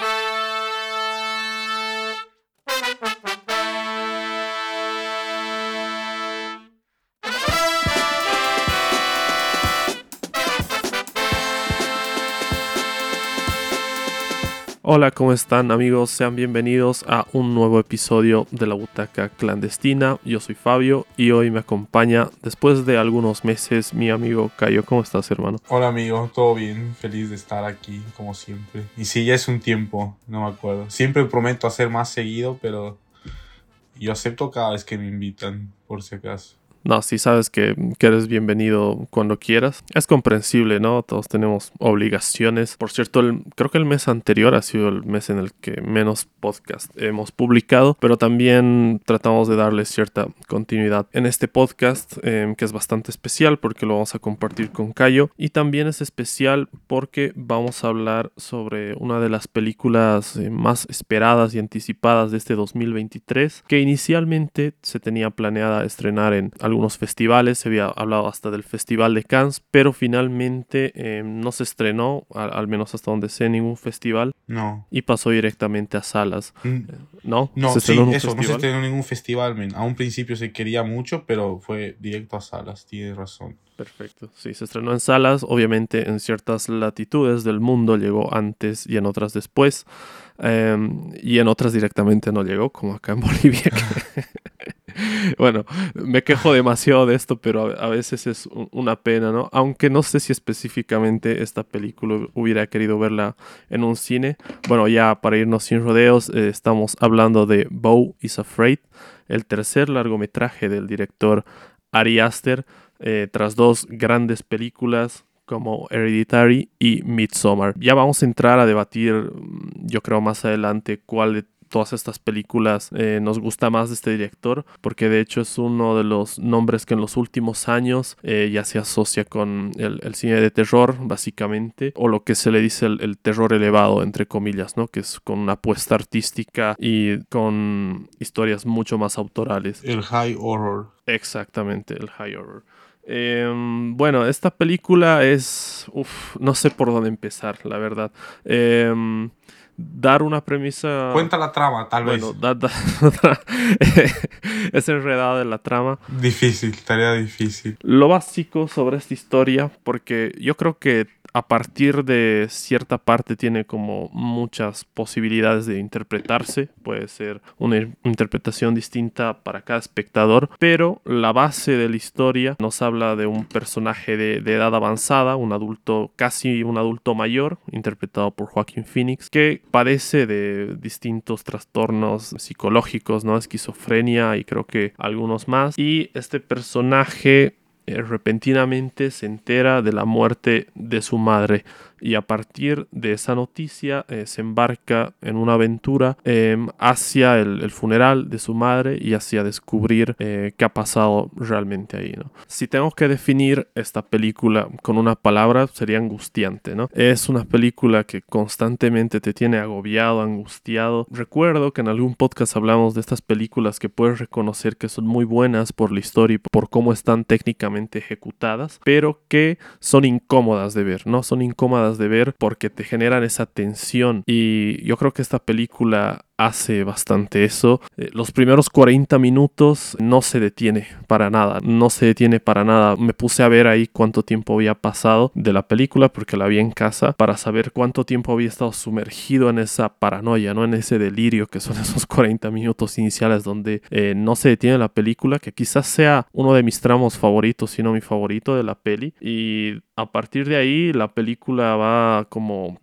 Thank you. Hola, ¿cómo están amigos? Sean bienvenidos a un nuevo episodio de la Butaca Clandestina. Yo soy Fabio y hoy me acompaña, después de algunos meses, mi amigo Cayo. ¿Cómo estás, hermano? Hola, amigo. Todo bien. Feliz de estar aquí, como siempre. Y sí, ya es un tiempo, no me acuerdo. Siempre prometo hacer más seguido, pero yo acepto cada vez que me invitan, por si acaso. No, sí sabes que, eres bienvenido cuando quieras. Es comprensible, ¿no? Todos tenemos obligaciones. Por cierto, creo que el mes anterior ha sido el mes en el que menos podcast hemos publicado, pero también tratamos de darle cierta continuidad en este podcast, em, que es bastante especial porque lo vamos a compartir con Cayo. Y también es especial porque vamos a hablar sobre una de las películas eh, más esperadas y anticipadas de este 2023, que inicialmente se tenía planeada estrenar en algunos festivales, se había hablado hasta del Festival de Cannes, pero finalmente eh, no se estrenó, al, menos hasta donde sé, ningún festival. No. Y pasó directamente a salas. Mm. Eh, ¿No? No, sí, eso, no se estrenó en ningún festival, A un principio se quería mucho, pero fue directo a salas, tienes razón. Perfecto. Sí, se estrenó en salas, obviamente en ciertas latitudes del mundo llegó antes y en otras después. Em, y en otras directamente no llegó, como acá en Bolivia. bueno, me quejo demasiado de esto, pero a, veces es una pena, ¿no? Aunque no sé si específicamente esta película hubiera querido verla en un cine. Bueno, ya para irnos sin rodeos, eh, estamos hablando de Bo is Afraid, el tercer largometraje del director Ari Aster, eh, tras dos grandes películas como Hereditary y Midsommar. Ya vamos a entrar a debatir, mm, yo creo más adelante, cuál de todas estas películas eh, nos gusta más de este director, porque de hecho es uno de los nombres que en los últimos años eh, ya se asocia con el, cine de terror, básicamente, o lo que se le dice el, terror elevado, entre comillas, ¿no? Que es con una apuesta artística y con historias mucho más autorales. El high horror. Exactamente, el high horror. Em, bueno, esta película es... Uf, no sé por dónde empezar, la verdad. Eh, dar una premisa. Cuenta la trama, tal vez. Bueno, es enredada de la trama. Difícil, tarea difícil. Lo básico sobre esta historia, porque yo creo que a partir de cierta parte tiene como muchas posibilidades de interpretarse, puede ser una interpretación distinta para cada espectador, pero la base de la historia nos habla de un personaje de, edad avanzada, un adulto, casi un adulto mayor, interpretado por Joaquín Phoenix, que padece de distintos trastornos psicológicos, ¿no? Esquizofrenia y creo que algunos más. Y este personaje eh, repentinamente se entera de la muerte de su madre y a partir de esa noticia eh, se embarca en una aventura em, hacia el, funeral de su madre y hacia descubrir eh, qué ha pasado realmente ahí. ¿no? Si tengo que definir esta película con una palabra sería angustiante. ¿no? Es una película que constantemente te tiene agobiado, angustiado. Recuerdo que en algún podcast hablamos de estas películas que puedes reconocer que son muy buenas por la historia y por cómo están técnicamente ejecutadas, pero que son incómodas de ver, ¿no? Son incómodas de ver porque te generan esa tensión. Y yo creo que esta película hace bastante eso. Eh, los primeros 40 minutos no se detiene para nada, no se detiene para nada. Me puse a ver ahí cuánto tiempo había pasado de la película porque la vi en casa para saber cuánto tiempo había estado sumergido en esa paranoia, ¿no? En ese delirio que son esos 40 minutos iniciales donde eh, no se detiene la película, que quizás sea uno de mis tramos favoritos, si no mi favorito de la peli. Y a partir de ahí la película va como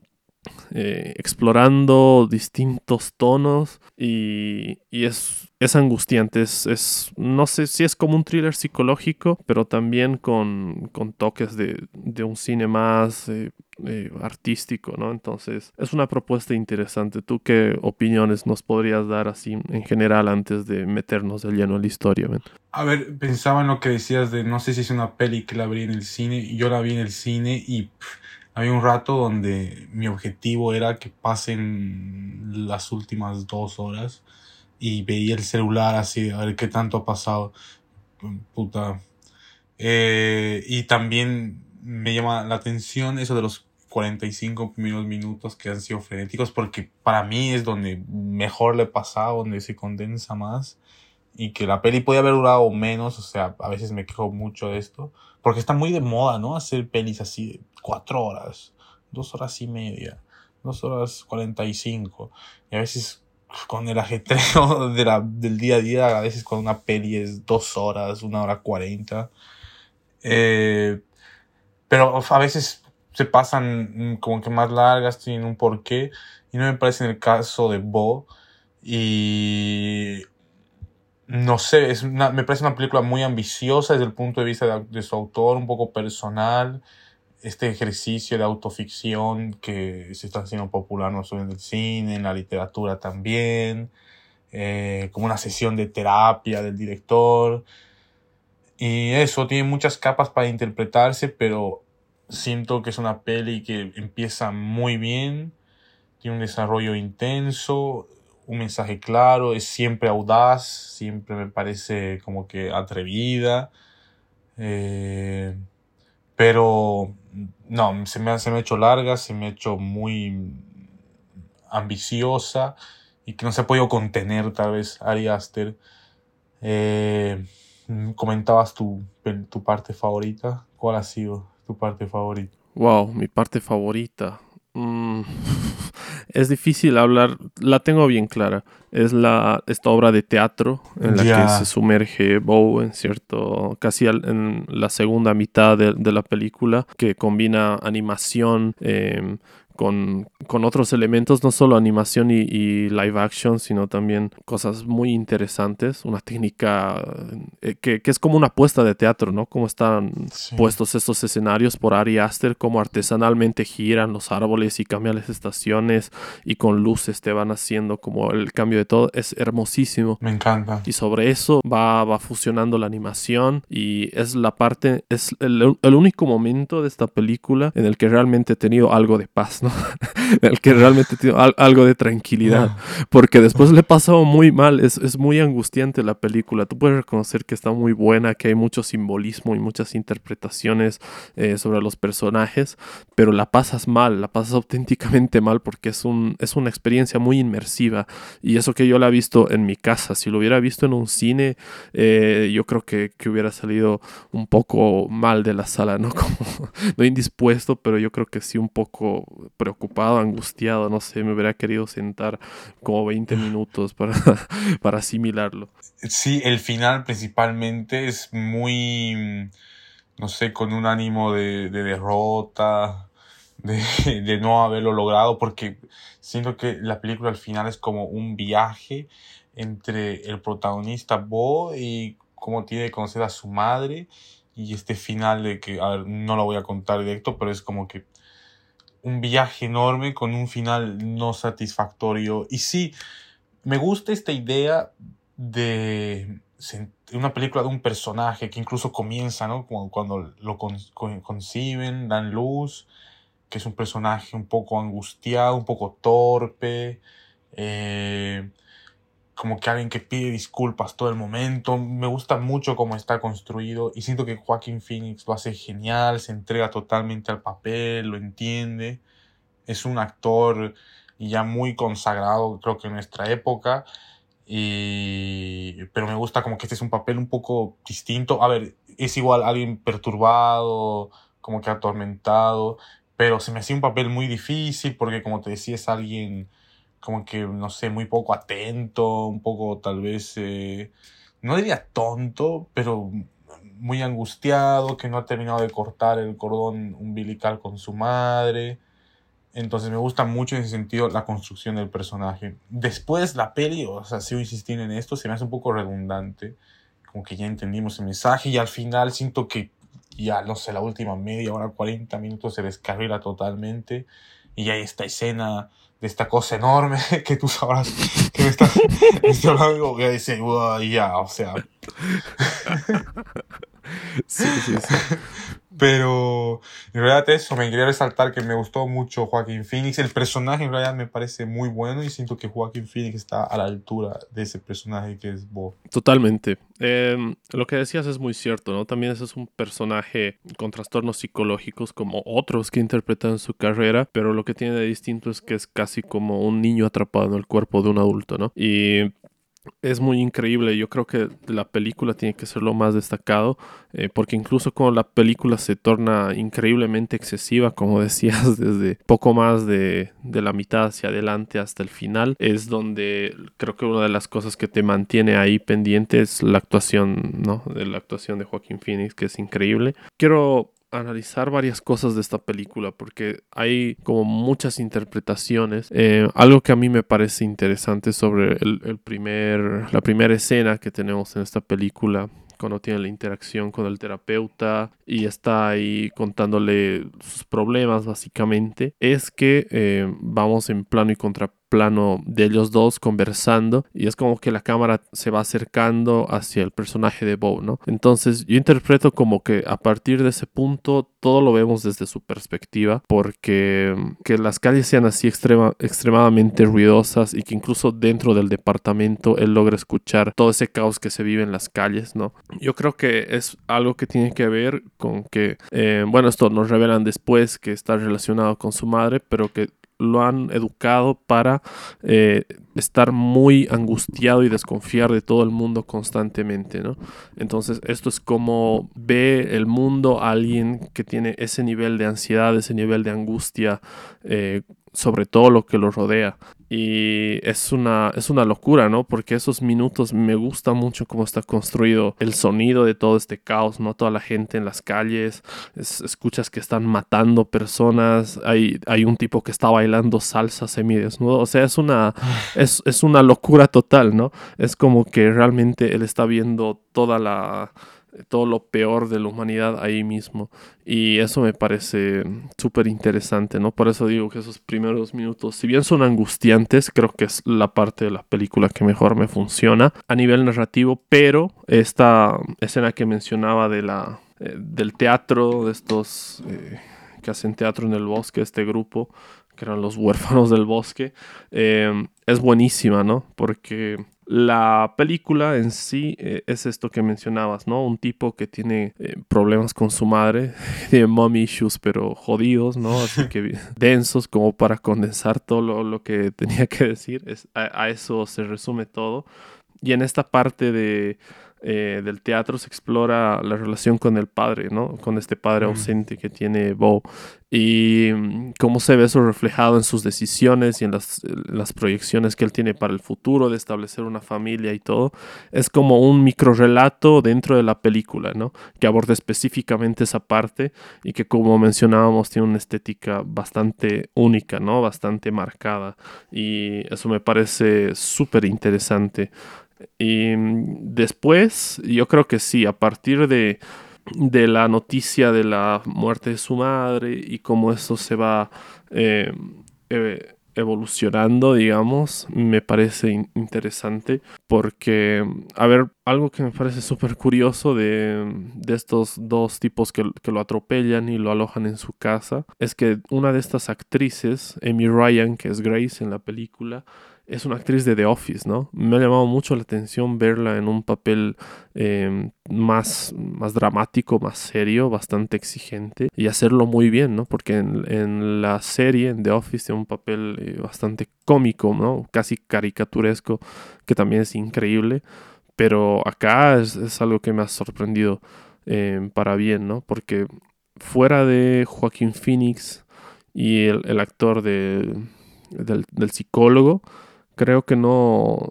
eh, explorando distintos tonos y, es, es, angustiante, es, no sé si es como un thriller psicológico, pero también con, con toques de, de, un cine más eh, eh, artístico, ¿no? Entonces es una propuesta interesante. ¿Tú qué opiniones nos podrías dar así en general antes de meternos de lleno en la historia? A ver, pensaba en lo que decías de no sé si es una peli que la vi en el cine, yo la vi en el cine y... Había un rato donde mi objetivo era que pasen las últimas dos horas y veía el celular así, a ver qué tanto ha pasado. Puta. Eh, y también me llama la atención eso de los 45 primeros minutos que han sido frenéticos porque para mí es donde mejor le pasa, donde se condensa más y que la peli puede haber durado menos, o sea, a veces me quejo mucho de esto, porque está muy de moda, ¿no? Hacer pelis así de cuatro horas, dos horas y media, dos horas cuarenta y cinco, y a veces con el ajetreo de la, del día a día, a veces con una peli es dos horas, una hora cuarenta, eh, pero a veces se pasan como que más largas, tienen un porqué, y no me parece en el caso de Bo, y no sé, es me parece una película muy ambiciosa desde el punto de vista de, su autor, un poco personal, este ejercicio de autoficción que se está haciendo popular no solo en el cine, en la literatura también, eh, como una sesión de terapia del director. Y eso, tiene muchas capas para interpretarse, pero siento que es una peli que empieza muy bien, tiene un desarrollo intenso, un mensaje claro, es siempre audaz, siempre me parece como que atrevida. Eh, pero no, se me, se me ha hecho larga, se me ha hecho muy ambiciosa y que no se ha podido contener tal vez Ari Aster. Eh, comentabas tu, tu parte favorita. ¿Cuál ha sido tu parte favorita? Wow, mi parte favorita. Mm, es difícil hablar, la tengo bien clara. Es la, esta obra de teatro en la que se sumerge Bow en cierto, casi en la segunda mitad de, de la película, que combina animación, eh, con, con, otros elementos, no solo animación y, live action, sino también cosas muy interesantes. Una técnica eh, que, que, es como una puesta de teatro, ¿no? Cómo están puestos estos escenarios por Ari Aster, cómo artesanalmente giran los árboles y cambian las estaciones y con luces te van haciendo como el cambio de todo. Es hermosísimo. Me encanta. Y sobre eso va, va fusionando la animación y es la parte, es el, el único momento de esta película en el que realmente he tenido algo de paz, ¿no? el que realmente tiene algo de tranquilidad. Porque después le he pasado muy mal. Es, es, muy angustiante la película. Tú puedes reconocer que está muy buena, que hay mucho simbolismo y muchas interpretaciones eh, sobre los personajes, pero la pasas mal, la pasas auténticamente mal porque es, un, es una experiencia muy inmersiva. Y eso que yo la he visto en mi casa, si lo hubiera visto en un cine, eh, yo creo que, que, hubiera salido un poco mal de la sala, ¿no? Como, no indispuesto, pero yo creo que sí un poco preocupado, angustiado, no sé, me hubiera querido sentar como 20 minutos para, para asimilarlo. Sí, el final principalmente es muy, no sé, con un ánimo de, derrota, de, de, no haberlo logrado, porque siento que la película al final es como un viaje entre el protagonista Bo y cómo tiene que conocer a su madre y este final de que, no lo voy a contar directo, pero es como que un viaje enorme con un final no satisfactorio. Y sí, me gusta esta idea de una película de un personaje que incluso comienza, ¿no? Cuando, lo conciben, dan luz, que es un personaje un poco angustiado, un poco torpe, eh, como que alguien que pide disculpas todo el momento. Me gusta mucho cómo está construido y siento que Joaquín Phoenix lo hace genial, se entrega totalmente al papel, lo entiende. Es un actor ya muy consagrado, creo que en nuestra época. Y... Pero me gusta como que este es un papel un poco distinto. A ver, es igual alguien perturbado, como que atormentado, pero se me hacía un papel muy difícil porque como te decía es alguien como que, no sé, muy poco atento, un poco tal vez, eh, no diría tonto, pero muy angustiado, que no ha terminado de cortar el cordón umbilical con su madre. Entonces me gusta mucho en ese sentido la construcción del personaje. Después la peli, o sea, sigo insistiendo en esto, se me hace un poco redundante. Como que ya entendimos el mensaje y al final siento que ya, no sé, la última media hora, 40 minutos se descarrila totalmente. Y hay esta escena de esta cosa enorme que tú sabrás que me estás, hablando que dice, ya, o sea. Sí, sí, sí. Pero en realidad eso, me quería resaltar que me gustó mucho Joaquín Phoenix. El personaje en realidad me parece muy bueno y siento que Joaquín Phoenix está a la altura de ese personaje que es Bo. Totalmente. Em, lo que decías es muy cierto, ¿no? También ese es un personaje con trastornos psicológicos como otros que interpretan su carrera, pero lo que tiene de distinto es que es casi como un niño atrapado en el cuerpo de un adulto, ¿no? Y es muy increíble. Yo creo que la película tiene que ser lo más destacado, eh, porque incluso cuando la película se torna increíblemente excesiva, como decías, desde poco más de, de, la mitad hacia adelante hasta el final, es donde creo que una de las cosas que te mantiene ahí pendiente es la actuación, ¿no? De la actuación de Joaquín Phoenix, que es increíble. Quiero analizar varias cosas de esta película porque hay como muchas interpretaciones. Eh, algo que a mí me parece interesante sobre el, primer, la primera escena que tenemos en esta película cuando tiene la interacción con el terapeuta y está ahí contándole sus problemas básicamente, es que eh, vamos en plano y contra plano de ellos dos conversando y es como que la cámara se va acercando hacia el personaje de Bo, ¿no? Entonces yo interpreto como que a partir de ese punto todo lo vemos desde su perspectiva porque que las calles sean así extrema, extremadamente ruidosas y que incluso dentro del departamento él logra escuchar todo ese caos que se vive en las calles, ¿no? Yo creo que es algo que tiene que ver con que, eh, bueno, esto nos revelan después que está relacionado con su madre, pero que lo han educado para eh, estar muy angustiado y desconfiar de todo el mundo constantemente, ¿no? Entonces esto es como ve el mundo alguien que tiene ese nivel de ansiedad, ese nivel de angustia eh, sobre todo lo que lo rodea. Y es una, es una locura, ¿no? Porque esos minutos me gusta mucho cómo está construido el sonido de todo este caos, ¿no? Toda la gente en las calles, escuchas que están matando personas, hay, hay un tipo que está bailando salsa semidesnudo, o sea, es una, es, es una locura total, ¿no? Es como que realmente él está viendo toda la todo lo peor de la humanidad ahí mismo. Y eso me parece súper interesante, ¿no? Por eso digo que esos primeros minutos, si bien son angustiantes, creo que es la parte de la película que mejor me funciona a nivel narrativo, pero esta escena que mencionaba de la, eh, del teatro, de estos eh, que hacen teatro en el bosque, este grupo, que eran los huérfanos del bosque, eh, es buenísima, ¿no? Porque la película en sí eh, es esto que mencionabas, ¿no? Un tipo que tiene eh, problemas con su madre, tiene mommy issues, pero jodidos, ¿no? Así que densos como para condensar todo lo, que tenía que decir. Es, a, eso se resume todo. Y en esta parte de, eh, del teatro se explora la relación con el padre, ¿no? Con este padre ausente que tiene Bo y mm, cómo se ve eso reflejado en sus decisiones y en las, las, proyecciones que él tiene para el futuro de establecer una familia y todo. Es como un micro relato dentro de la película, ¿no? Que aborda específicamente esa parte y que como mencionábamos tiene una estética bastante única, ¿no? Bastante marcada y eso me parece súper interesante. Y mm, después, yo creo que sí, a partir de de la noticia de la muerte de su madre y cómo eso se va eh, eh, evolucionando, digamos, me parece interesante porque, a ver, algo que me parece súper curioso de, de, estos dos tipos que, que, lo atropellan y lo alojan en su casa es que una de estas actrices, Amy Ryan, que es Grace en la película, es una actriz de The Office, ¿no? Me ha llamado mucho la atención verla en un papel em, más, más dramático, más serio, bastante exigente y hacerlo muy bien, ¿no? Porque en, la serie, en The Office, tiene un papel eh, bastante cómico, ¿no? Casi caricaturesco, que también es increíble, pero acá es, algo que me ha sorprendido em, para bien, ¿no? Porque fuera de Joaquín Phoenix y el, actor del, del psicólogo, creo que no,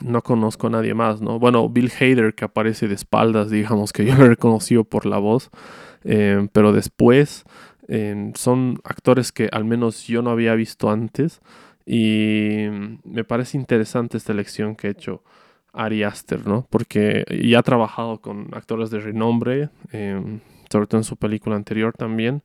no conozco a nadie más, ¿no? Bueno, Bill Hader que aparece de espaldas, digamos que yo lo he reconocido por la voz, eh, pero después eh, son actores que al menos yo no había visto antes y me parece interesante esta elección que ha hecho Ari Aster, ¿no? Porque ya ha trabajado con actores de renombre, eh, sobre todo en su película anterior también,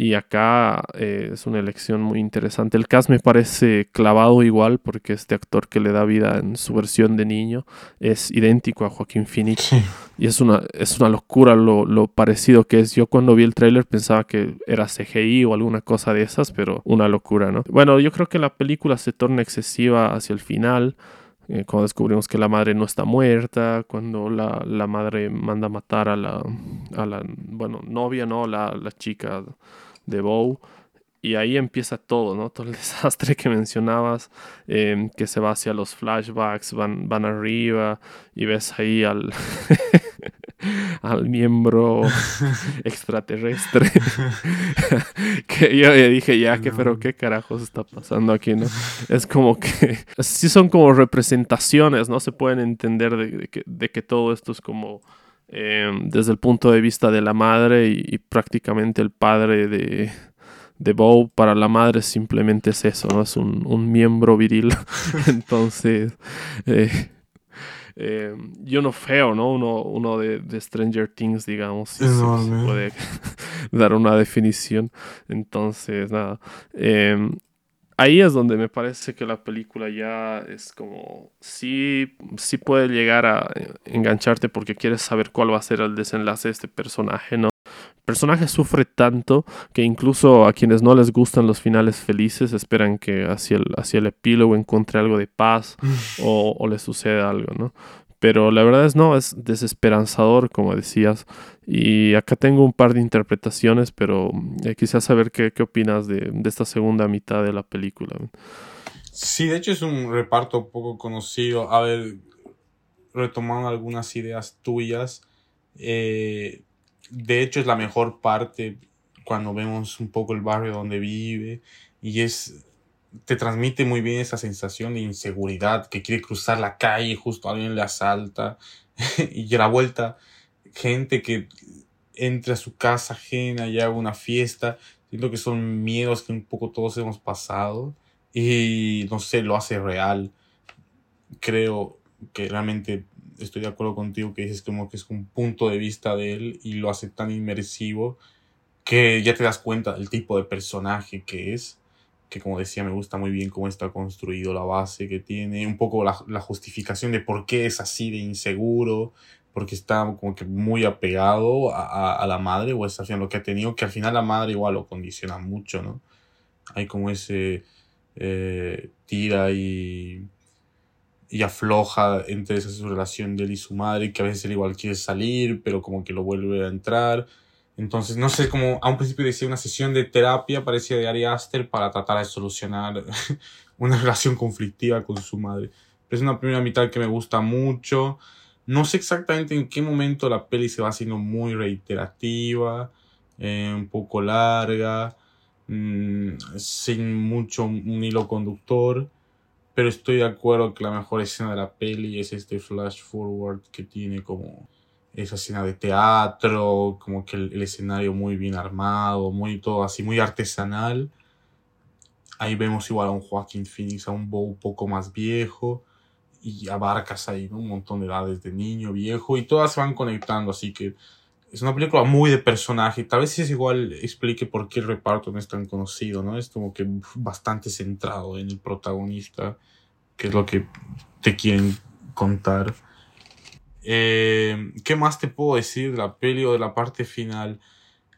Y acá eh, es una elección muy interesante. El cast me parece clavado igual porque este actor que le da vida en su versión de niño es idéntico a Joaquín Phoenix. Y es una, es una locura lo, lo, parecido que es. Yo cuando vi el tráiler pensaba que era CGI o alguna cosa de esas, pero una locura, ¿no? Bueno, yo creo que la película se torna excesiva hacia el final. Eh, cuando descubrimos que la madre no está muerta, cuando la, la madre manda matar a la, a la, bueno, novia, ¿no? La, la chica de Bow. Y ahí empieza todo, ¿no? Todo el desastre que mencionabas, em, que se va hacia los flashbacks, van, van arriba y ves ahí al, al miembro extraterrestre. que yo dije, ya, que, pero qué carajos está pasando aquí, ¿no? Es como que, sí son como representaciones, ¿no? Se pueden entender de, que, de que, todo esto es como em, desde el punto de vista de la madre y, prácticamente el padre de, de Bow para la madre simplemente es eso, ¿no? Es un, un miembro viril. Entonces, eh, eh, yo no feo, ¿no? Uno, uno de, Stranger Things, digamos, si se, puede dar una definición. Entonces, nada. Em, ahí es donde me parece que la película ya es como, sí, sí puede llegar a engancharte porque quieres saber cuál va a ser el desenlace de este personaje, ¿no? personaje sufre tanto que incluso a quienes no les gustan los finales felices esperan que hacia el, hacia el epílogo encuentre algo de paz o, o le suceda algo, ¿no? Pero la verdad es no, es desesperanzador, como decías. Y acá tengo un par de interpretaciones, pero eh, quisiera saber qué, qué opinas de, de, esta segunda mitad de la película. Sí, de hecho es un reparto poco conocido. A ver, retomando algunas ideas tuyas, eh, de hecho es la mejor parte cuando vemos un poco el barrio donde vive y es te transmite muy bien esa sensación de inseguridad que quiere cruzar la calle justo alguien le asalta y a la vuelta gente que entra a su casa ajena y haga una fiesta. Siento que son miedos que un poco todos hemos pasado y no sé lo hace real. Creo que realmente estoy de acuerdo contigo que dices como que es un punto de vista de él y lo hace tan inmersivo que ya te das cuenta del tipo de personaje que es, que como decía me gusta muy bien cómo está construido la base que tiene, un poco la, la justificación de por qué es así de inseguro, porque está como que muy apegado a, a, la madre o esa lo que ha tenido, que al final la madre igual lo condiciona mucho, ¿no? Hay como ese eh, tira y y afloja entre esa su relación de él y su madre, que a veces él igual quiere salir, pero como que lo vuelve a entrar. Entonces, no sé, como a un principio decía una sesión de terapia, parecía de Ari Aster, para tratar de solucionar una relación conflictiva con su madre. es una primera mitad que me gusta mucho. No sé exactamente en qué momento la peli se va haciendo muy reiterativa, eh, un poco larga, mmm, sin mucho un hilo conductor pero estoy de acuerdo que la mejor escena de la peli es este flash forward que tiene como esa escena de teatro, como que el, escenario muy bien armado, muy todo así, muy artesanal. Ahí vemos igual a un Joaquín Phoenix, a un Bow un poco más viejo, y abarcas ahí un montón de edades de niño, viejo, y todas se van conectando, así que es una película muy de personaje. Tal vez es igual explique por qué el reparto no es tan conocido, ¿no? Es como que bastante centrado en el protagonista, que es lo que te quieren contar. Eh, ¿Qué más te puedo decir de la peli o de la parte final?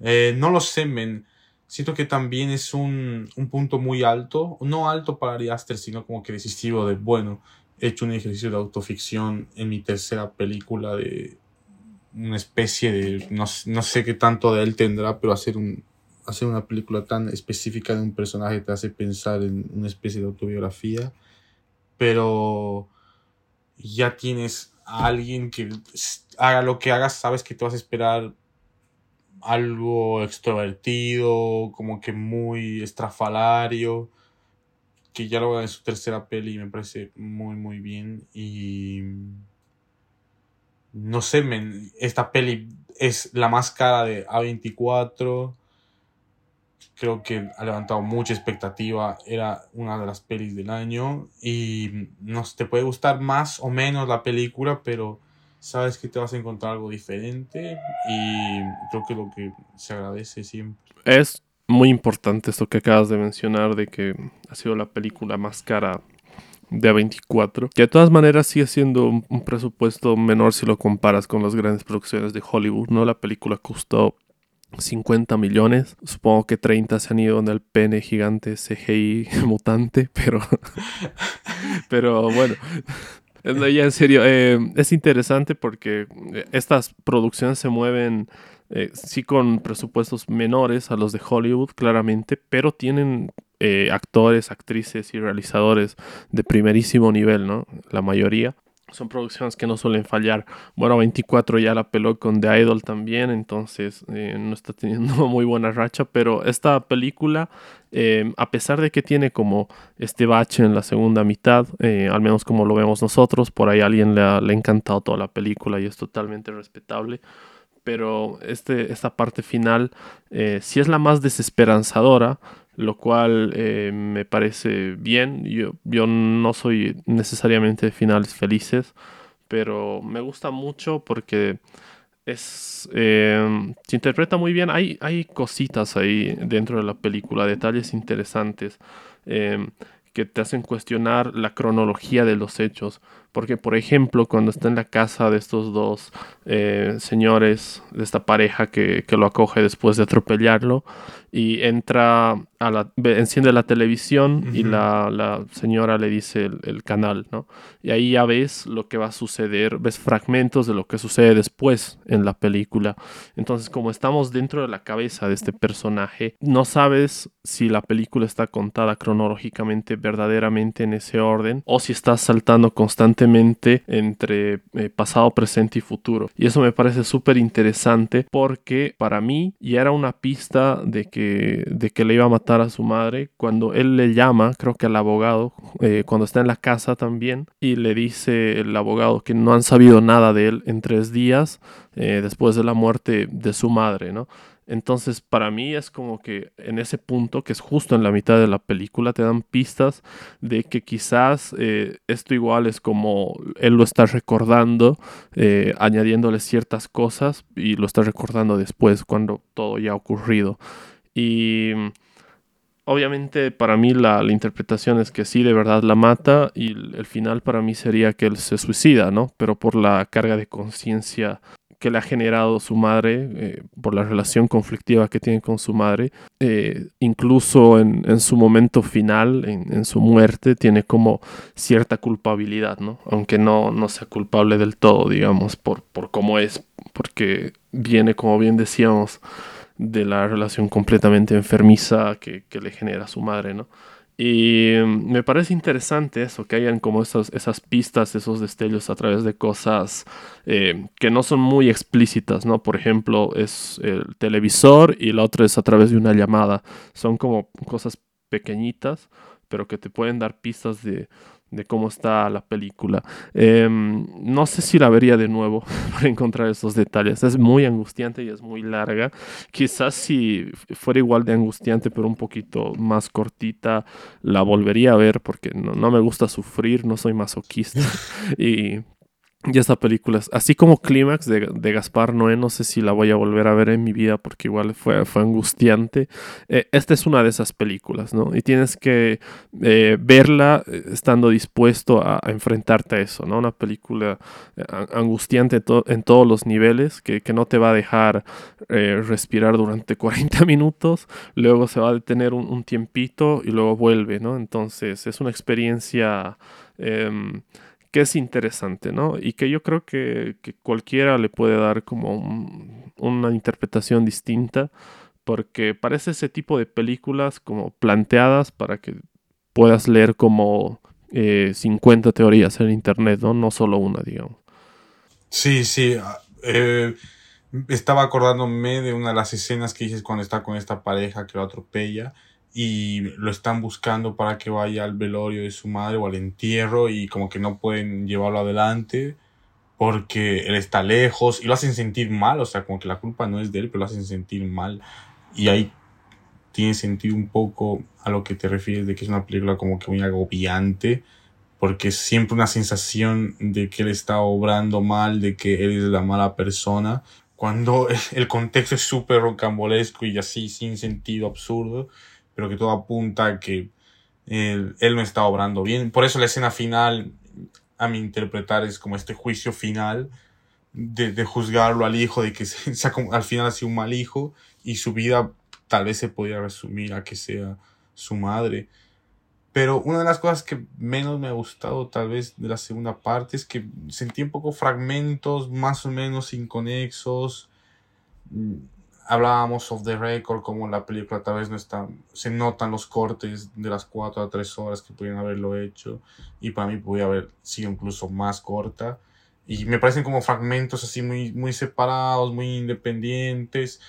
Eh, no lo sé, men. Siento que también es un, un punto muy alto, no alto para Ari Aster, sino como que decisivo de, bueno, he hecho un ejercicio de autoficción en mi tercera película de, una especie de, no, no, sé qué tanto de él tendrá, pero hacer, un, hacer una película tan específica de un personaje te hace pensar en una especie de autobiografía, pero ya tienes a alguien que haga lo que hagas, sabes que te vas a esperar algo extrovertido, como que muy estrafalario, que ya lo haga en su tercera peli me parece muy muy bien y no sé, esta peli es la más cara de A24. Creo que ha levantado mucha expectativa. Era una de las pelis del año. Y no te puede gustar más o menos la película, pero sabes que te vas a encontrar algo diferente. Y creo que lo que se agradece siempre. Es muy importante esto que acabas de mencionar de que ha sido la película más cara de A24, que de todas maneras sigue siendo un, presupuesto menor si lo comparas con las grandes producciones de Hollywood, ¿no? La película costó 50 millones, supongo que 30 se han ido en el pene gigante CGI mutante, pero, pero bueno, ya en serio, eh, es interesante porque estas producciones se mueven eh, sí con presupuestos menores a los de Hollywood, claramente, pero tienen eh, actores, actrices y realizadores de primerísimo nivel, ¿no? La mayoría. Son producciones que no suelen fallar. Bueno, 24 ya la peló con The Idol también, entonces eh, no está teniendo muy buena racha, pero esta película, a pesar de que tiene como este bache en la segunda mitad, al menos como lo vemos nosotros, por ahí a alguien le ha, le ha encantado toda la película y es totalmente respetable pero este, esta parte final eh, sí es la más desesperanzadora, lo cual eh, me parece bien. Yo, yo no soy necesariamente de finales felices, pero me gusta mucho porque es, eh, se interpreta muy bien. Hay, hay cositas ahí dentro de la película, detalles interesantes que te hacen cuestionar la cronología de los hechos. Porque, por ejemplo, cuando está en la casa de estos dos eh, señores, de esta pareja que, que, lo acoge después de atropellarlo, y entra a la, enciende la televisión y la, la, señora le dice el, canal, ¿no? Y ahí ya ves lo que va a suceder, ves fragmentos de lo que sucede después en la película. Entonces, como estamos dentro de la cabeza de este personaje, no sabes si la película está contada cronológicamente verdaderamente en ese orden o si está saltando constantemente entre eh, pasado, presente y futuro. Y eso me parece súper interesante porque para mí ya era una pista de que de que le iba a matar a su madre, cuando él le llama, creo que al abogado, eh, cuando está en la casa también, y le dice el abogado que no han sabido nada de él en tres días eh, después de la muerte de su madre, ¿no? Entonces, para mí es como que en ese punto, que es justo en la mitad de la película, te dan pistas de que quizás eh, esto igual es como él lo está recordando, eh, añadiéndole ciertas cosas y lo está recordando después, cuando todo ya ha ocurrido. Y obviamente para mí la, interpretación es que sí, de verdad la mata y el, final para mí sería que él se suicida, ¿no? Pero por la carga de conciencia que le ha generado su madre, eh, por la relación conflictiva que tiene con su madre, eh, incluso en, su momento final, en, su muerte, tiene como cierta culpabilidad, ¿no? Aunque no, no sea culpable del todo, digamos, por, por cómo es, porque viene, como bien decíamos, de la relación completamente enfermiza que, le genera su madre, ¿no? Y mm, me parece interesante eso, que hayan como esas, esas pistas, esos destellos a través de cosas eh, que no son muy explícitas, ¿no? Por ejemplo, es el televisor y la otra es a través de una llamada. Son como cosas pequeñitas, pero que te pueden dar pistas de, de cómo está la película. Em, no sé si la vería de nuevo para encontrar esos detalles. Es muy angustiante y es muy larga. Quizás si fuera igual de angustiante, pero un poquito más cortita, la volvería a ver porque no, no me gusta sufrir, no soy masoquista. y y esta película, así como Clímax de, de, Gaspar Noé, no sé si la voy a volver a ver en mi vida porque igual fue, fue angustiante. Eh, esta es una de esas películas, ¿no? Y tienes que eh, verla eh, estando dispuesto a, enfrentarte a eso, ¿no? Una película angustiante en todos los niveles, que, que, no te va a dejar respirar durante 40 minutos, luego se va a detener un, un, tiempito y luego vuelve, ¿no? Entonces es una experiencia... Que es interesante, ¿no? Y que yo creo que, cualquiera le puede dar como una interpretación distinta, porque parece ese tipo de películas como planteadas para que puedas leer como 50 eh, teorías en internet, ¿no? No solo una, digamos. Sí, sí. Ah, eh, estaba acordándome de una de las escenas que dices cuando está con esta pareja que lo atropella y lo están buscando para que vaya al velorio de su madre o al entierro y como que no pueden llevarlo adelante porque él está lejos y lo hacen sentir mal, o sea, como que la culpa no es de él, pero lo hacen sentir mal. Y ahí tiene sentido un poco a lo que te refieres de que es una película como que muy agobiante porque es siempre una sensación de que él está obrando mal, de que él es la mala persona cuando el contexto es súper rocambolesco y así sin sentido absurdo, pero que todo apunta a que él, él, no está obrando bien. Por eso la escena final, a mi interpretar, es como este juicio final de, de juzgarlo al hijo, de que sea, al final ha sido un mal hijo y su vida tal vez se podría resumir a que sea su madre. Pero una de las cosas que menos me ha gustado tal vez de la segunda parte es que sentí un poco fragmentos más o menos inconexos. Hablábamos of the record, como la película tal vez no está, se notan los cortes de las 4 a 3 horas que pudieran haberlo hecho y para mí podría haber sido incluso más corta. Y me parecen como fragmentos así muy, muy separados, muy independientes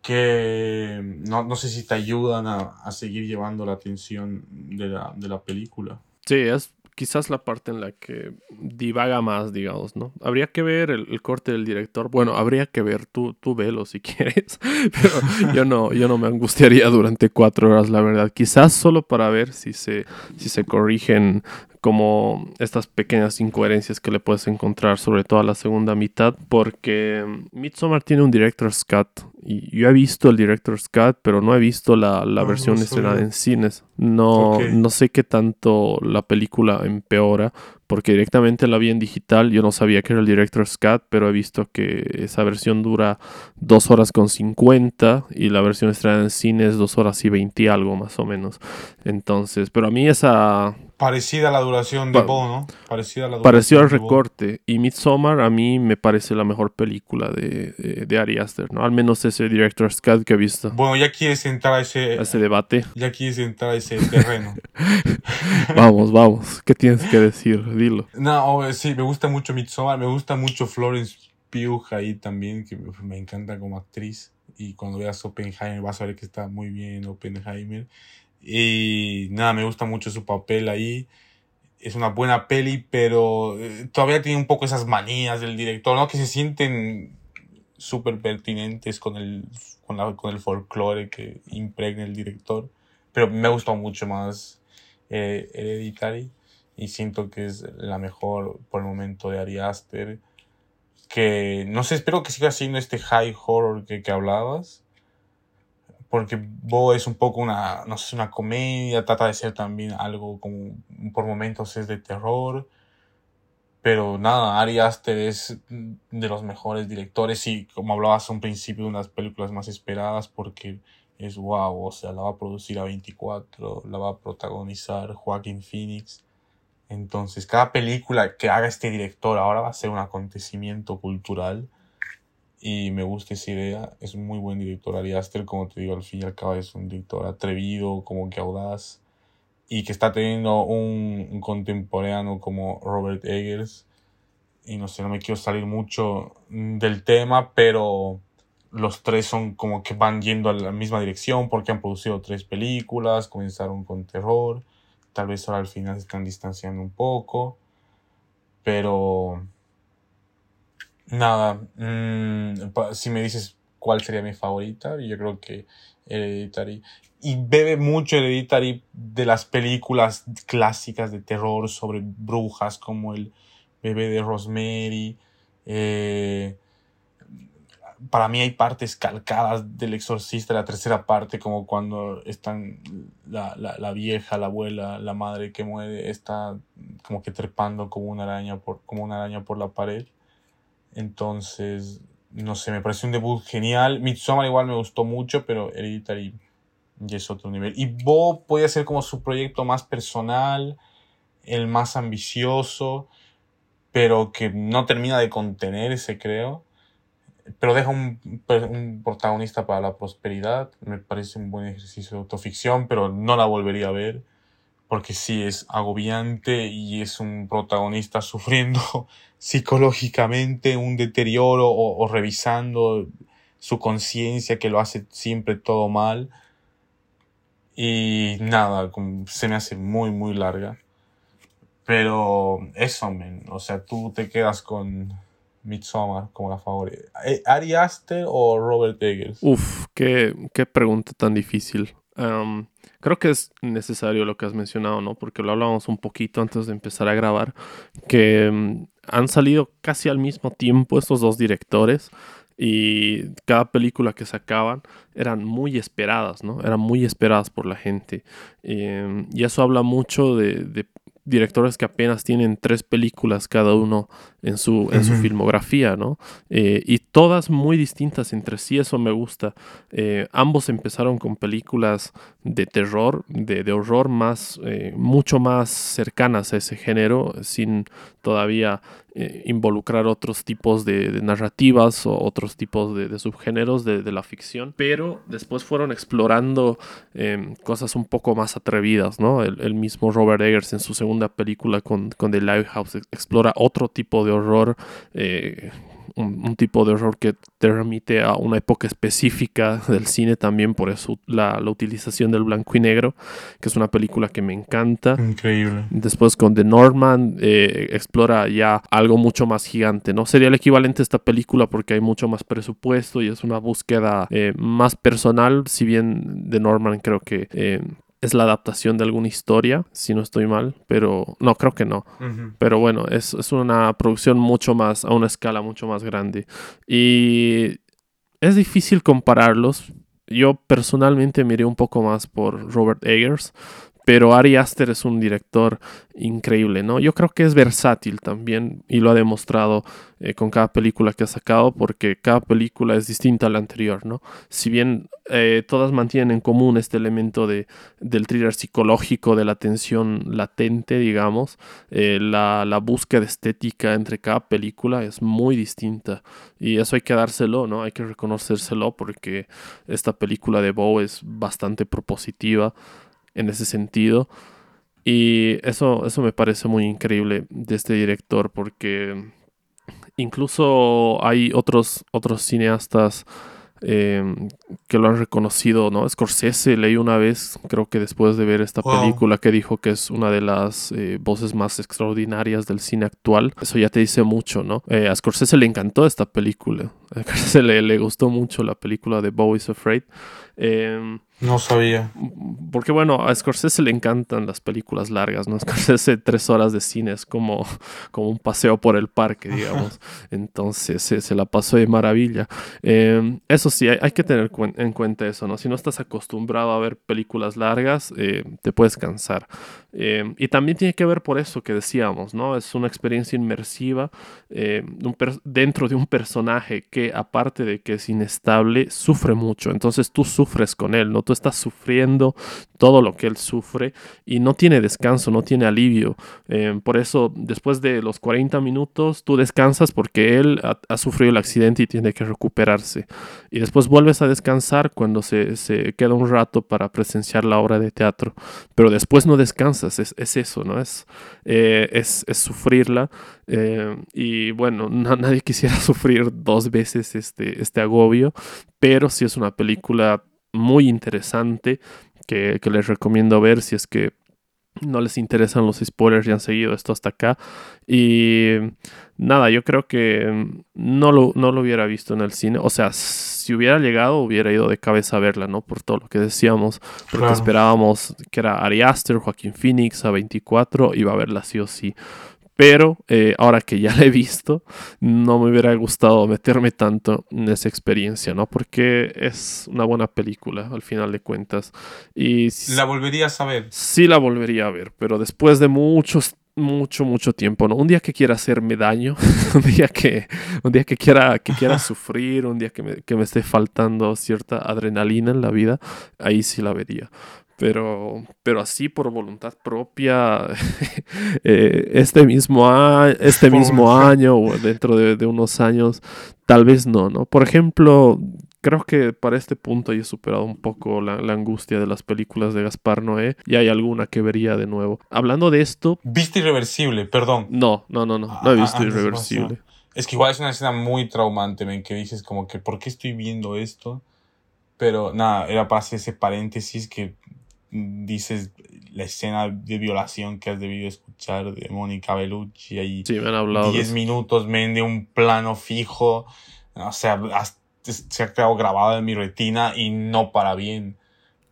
que no, no sé si te ayudan a, a, seguir llevando la atención de la, de la película. Sí, es quizás la parte en la que divaga más, digamos, ¿no? Habría que ver el, corte del director. Bueno, habría que ver, tú, tú velo si quieres, pero yo no, yo no me angustiaría durante cuatro horas, la verdad. Quizás solo para ver si se, si se corrigen como estas pequeñas incoherencias que le puedes encontrar, sobre todo a la segunda mitad, porque Midsommar tiene un director's cut y yo he visto el director's cut, pero no he visto la, la versión estrenada en cines. No, no sé qué tanto la película empeora, porque directamente la vi en digital. Yo no sabía que era el director's cut, pero he visto que esa versión dura 2 horas con 50 y la versión estrenada en cines es 2 horas y 20 algo más o menos. Entonces, pero a mí esa Parecida a la duración de Bo, ¿no? Parecida a la Pareció al recorte. Y Midsommar a mí me parece la mejor película de, de, Ari Aster, ¿no? Al menos ese Director's Cut que he visto. Bueno, ya quieres entrar a ese... A ese debate. Ya quieres entrar a ese terreno. vamos, vamos. ¿Qué tienes que decir? Dilo. No, sí, me gusta mucho Midsommar. Me gusta mucho Florence Pugh ahí también, que me encanta como actriz. Y cuando veas Oppenheimer vas a ver que está muy bien Oppenheimer. Y nada, me gusta mucho su papel ahí. Es una buena peli, pero eh, todavía tiene un poco esas manías del director, ¿no? Que se sienten súper pertinentes con el, con, la, con el folclore que impregna el director. Pero me gustado mucho más eh, Hereditary y siento que es la mejor por el momento de Ari Aster. Que no sé, espero que siga siendo este high horror que, que hablabas porque Bo es un poco una, no sé, una comedia, trata de ser también algo como, por momentos es de terror, pero nada, Ari Aster es de los mejores directores y como hablabas un principio, de unas películas más esperadas porque es wow, o sea, la va a producir a 24, la va a protagonizar Joaquín Phoenix. Entonces, cada película que haga este director ahora va a ser un acontecimiento cultural y me gusta esa idea. Es un muy buen director Ari Aster, como te digo, al fin y al cabo es un director atrevido, como que audaz y que está teniendo un, contemporáneo como Robert Eggers. Y no sé, no me quiero salir mucho del tema, pero los tres son como que van yendo a la misma dirección porque han producido tres películas, comenzaron con terror, tal vez ahora al final se están distanciando un poco, pero Nada, mm, si me dices cuál sería mi favorita, yo creo que Hereditary. Y bebe mucho Hereditary de las películas clásicas de terror sobre brujas como el bebé de Rosemary. Eh, para mí hay partes calcadas del exorcista, la tercera parte, como cuando están la, la, la, vieja, la abuela, la madre que muere, está como que trepando como una araña por, como una araña por la pared. Entonces, no sé, me pareció un debut genial. Midsommar igual me gustó mucho, pero Hereditary ya es otro nivel. Y Bob puede ser como su proyecto más personal, el más ambicioso, pero que no termina de contenerse, creo. Pero deja un, un protagonista para la prosperidad. Me parece un buen ejercicio de autoficción, pero no la volvería a ver porque sí es agobiante y es un protagonista sufriendo psicológicamente un deterioro o, revisando su conciencia que lo hace siempre todo mal. Y nada, se me hace muy, muy larga. Pero eso, men. O sea, tú te quedas con Midsommar como la favorita. Eh, ¿Ari Aster o Robert Eggers? Uf, qué, qué pregunta tan difícil creo que es necesario lo que has mencionado, ¿no? Porque lo hablábamos un poquito antes de empezar a grabar, que han salido casi al mismo tiempo estos dos directores. y cada película que sacaban eran muy esperadas, ¿no? Eran muy esperadas por la gente. Em, y eso habla mucho de, directores que apenas tienen tres películas cada uno en su, en su filmografía, ¿no? Eh, y todas muy distintas entre sí, eso me gusta. Eh, ambos empezaron con películas de terror, de, horror más, eh, mucho más cercanas a ese género, sin todavía involucrar otros tipos de, narrativas o otros tipos de, subgéneros de, la ficción, pero después fueron explorando em, cosas un poco más atrevidas, ¿no? El, mismo Robert Eggers en su segunda película con, con The Lighthouse explora otro tipo de horror, eh, un, tipo de horror que te remite a una época específica del cine también, por eso la, utilización del blanco y negro, que es una película que me encanta. Increíble. Después con The Norman eh, explora ya algo mucho más gigante, ¿no? Sería el equivalente a esta película porque hay mucho más presupuesto y es una búsqueda eh, más personal, si bien The Norman creo que es la adaptación de alguna historia, si no estoy mal, pero no, creo que no. Pero bueno, es, es, una producción mucho más, a una escala mucho más grande. Y es difícil compararlos. Yo personalmente miré un poco más por Robert Eggers, pero Ari Aster es un director increíble, ¿no? Yo creo que es versátil también y lo ha demostrado eh, con cada película que ha sacado porque cada película es distinta a la anterior, ¿no? Si bien eh, todas mantienen en común este elemento de, del thriller psicológico, de la tensión latente, digamos, eh, la, la, búsqueda estética entre cada película es muy distinta y eso hay que dárselo, ¿no? Hay que reconocérselo porque esta película de Bow es bastante propositiva en ese sentido. Y eso, eso me parece muy increíble de este director porque incluso hay otros, otros cineastas em, que lo han reconocido, ¿no? Scorsese leí una vez, creo que después de ver esta película, que dijo que es una de las eh, voces más extraordinarias del cine actual. Eso ya te dice mucho, ¿no? Eh, a Scorsese le encantó esta película. A Scorsese le, le gustó mucho la película de Bowie's Afraid. No sabía. Porque bueno, a Scorsese le encantan las películas largas, ¿no? Scorsese tres horas de cine es como, como un paseo por el parque, digamos. Entonces se, la pasó de maravilla. Em, eso sí, hay, que tener en cuenta eso, ¿no? Si no estás acostumbrado a ver películas largas, eh, te puedes cansar. Em, y también tiene que ver por eso que decíamos, ¿no? Es una experiencia inmersiva em, dentro de un personaje que aparte de que es inestable, sufre mucho. Entonces tú sufres con él, ¿no? Tú estás sufriendo todo lo que él sufre y no tiene descanso, no tiene alivio. Eh, por eso, después de los 40 minutos, tú descansas porque él ha, sufrido el accidente y tiene que recuperarse. Y después vuelves a descansar cuando se, queda un rato para presenciar la obra de teatro. Pero después no descansas, es, eso, ¿no? Es, eh, es, sufrirla. Eh, y bueno, nadie quisiera sufrir dos veces este, este agobio, pero si es una película muy interesante que, les recomiendo ver si es que no les interesan los spoilers y han seguido esto hasta acá. Y nada, yo creo que no lo, no lo hubiera visto en el cine. O sea, si hubiera llegado, hubiera ido de cabeza a verla, ¿no? Por todo lo que decíamos. Porque esperábamos que era Ari Aster, Joaquín Phoenix, a 24, iba a verla sí o sí. Pero eh, ahora que ya la he visto, no me hubiera gustado meterme tanto en esa experiencia, ¿no? Porque es una buena película, al final de cuentas. Y ¿La volverías a ver? Sí, la volvería a ver, pero después de muchos mucho, mucho tiempo, ¿no? Un día que quiera hacerme daño, un día que, un día que quiera, que quiera sufrir, un día que me, que me esté faltando cierta adrenalina en la vida, ahí sí la vería. Pero, pero así por voluntad propia, eh, este mismo, este mismo año o dentro de, unos años, tal vez no, ¿no? Por ejemplo, creo que para este punto ya he superado un poco la, angustia de las películas de Gaspar Noé y hay alguna que vería de nuevo. Hablando de esto... ¿Viste Irreversible? Perdón. No, no, no, no, no he ah, visto Irreversible. Es que igual es una escena muy traumante, en que dices como que, ¿por qué estoy viendo esto? Pero nada, era para hacer ese paréntesis que dices la escena de violación que has debido escuchar de Mónica Bellucci ahí. Sí, me han hablado. 10 minutos, men, de un plano fijo. O sea, se ha quedado grabado en mi retina y no para bien.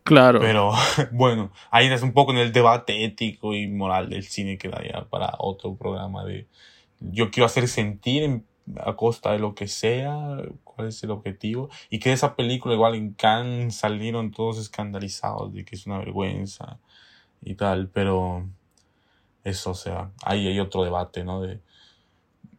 Claro. Pero bueno, ahí es un poco en el debate ético y moral del cine que daría para otro programa de yo quiero hacer sentir a costa de lo que sea cuál es el objetivo. Y que esa película igual en Cannes salieron todos escandalizados de que es una vergüenza y tal, pero eso, o sea, ahí hay otro debate, ¿no? De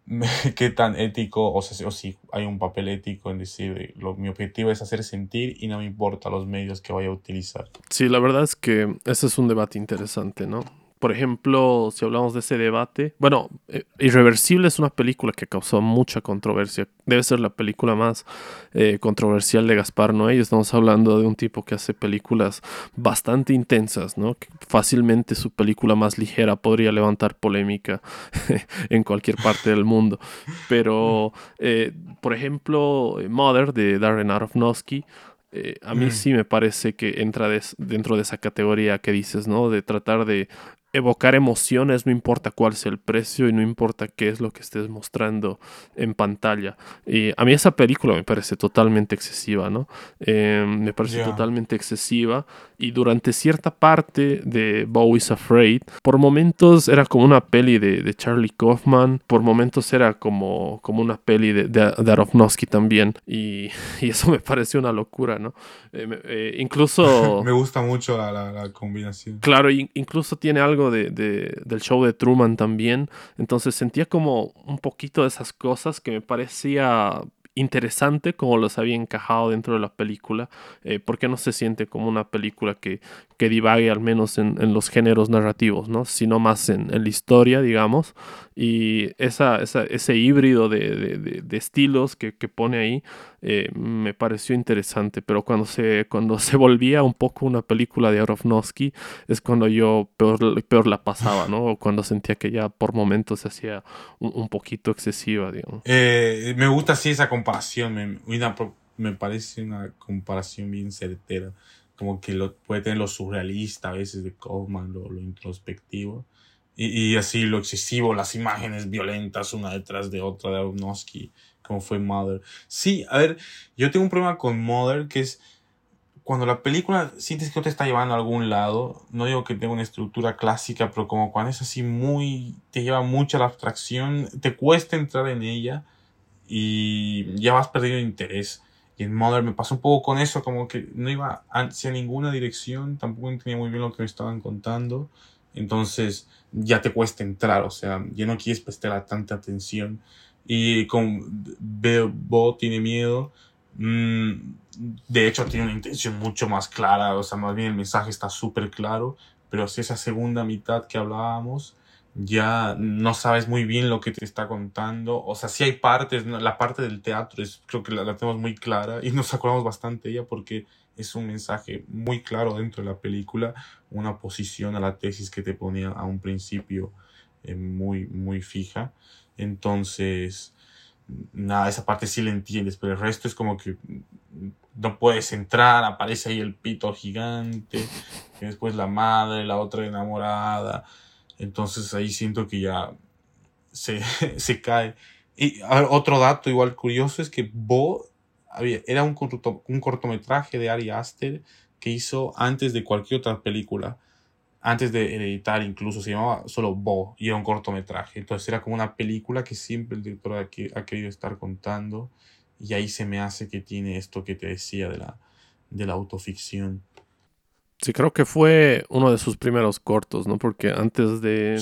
qué tan ético, o, sea, o si hay un papel ético en decir, lo, mi objetivo es hacer sentir y no me importa los medios que vaya a utilizar. Sí, la verdad es que ese es un debate interesante, ¿no? Por ejemplo, si hablamos de ese debate, bueno, eh, Irreversible es una película que causó mucha controversia. Debe ser la película más eh, controversial de Gaspar Noé. Estamos hablando de un tipo que hace películas bastante intensas, ¿no? Que fácilmente su película más ligera podría levantar polémica en cualquier parte del mundo. Pero, eh, por ejemplo, Mother de Darren Aronofsky a mí mm. sí me parece que entra dentro de esa categoría que dices, ¿no? De tratar de evocar emociones, no importa cuál sea el precio y no importa qué es lo que estés mostrando en pantalla. Y a mí esa película me parece totalmente excesiva, ¿no? Em, me parece totalmente excesiva y durante cierta parte de Bowie's Afraid, por momentos era como una peli de, Charlie Kaufman, por momentos era como, como una peli de, de, Aronofsky también y, y, eso me pareció una locura, ¿no? Eh, eh, incluso... me gusta mucho la, la combinación. Claro, incluso tiene algo de, del show de Truman también. Entonces sentía como un poquito de esas cosas que me parecía interesante como los había encajado dentro de la película, eh, porque no se siente como una película que, que divague al menos en, en los géneros narrativos, ¿no? sino más en, en la historia, digamos, y esa, esa, ese híbrido de, de, de estilos que, que, pone ahí eh, me pareció interesante, pero cuando se, cuando se volvía un poco una película de Aronofsky es cuando yo peor, peor la pasaba, ¿no? O cuando sentía que ya por momentos se hacía un, un poquito excesiva, digamos. Eh, me gusta así esa comparación, me, me parece una comparación bien certera como que lo, puede tener lo surrealista a veces de Kaufman, lo, lo introspectivo, y, y, así lo excesivo, las imágenes violentas una detrás de otra de Aronofsky, como fue Mother. Sí, a ver, yo tengo un problema con Mother, que es cuando la película sientes que no te está llevando a algún lado, no digo que tenga una estructura clásica, pero como cuando es así muy, te lleva mucha la abstracción, te cuesta entrar en ella y ya vas perdiendo interés. Y en Mother me pasó un poco con eso, como que no iba hacia ninguna dirección, tampoco entendía muy bien lo que me estaban contando. Entonces ya te cuesta entrar, o sea, ya no quieres prestar tanta atención. Y con Bo tiene miedo. Mm, de hecho, tiene una intención mucho más clara, o sea, más bien el mensaje está súper claro. Pero si esa segunda mitad que hablábamos, ya no sabes muy bien lo que te está contando. O sea, sí hay partes, la parte del teatro es, creo que la, tenemos muy clara y nos acordamos bastante de ella porque es un mensaje muy claro dentro de la película, una posición a la tesis que te ponía a un principio eh, muy, muy fija. Entonces, nada, esa parte sí la entiendes, pero el resto es como que no puedes entrar, aparece ahí el pito gigante, después la madre, la otra enamorada entonces ahí siento que ya se, se cae. Y otro dato igual curioso es que Bo había, era un, un cortometraje de Ari Aster que hizo antes de cualquier otra película. Antes de editar incluso se llamaba solo Bo y era un cortometraje. Entonces era como una película que siempre el director ha, ha querido estar contando. Y ahí se me hace que tiene esto que te decía de la, de la autoficción. Sí, creo que fue uno de sus primeros cortos, ¿no? Porque antes de,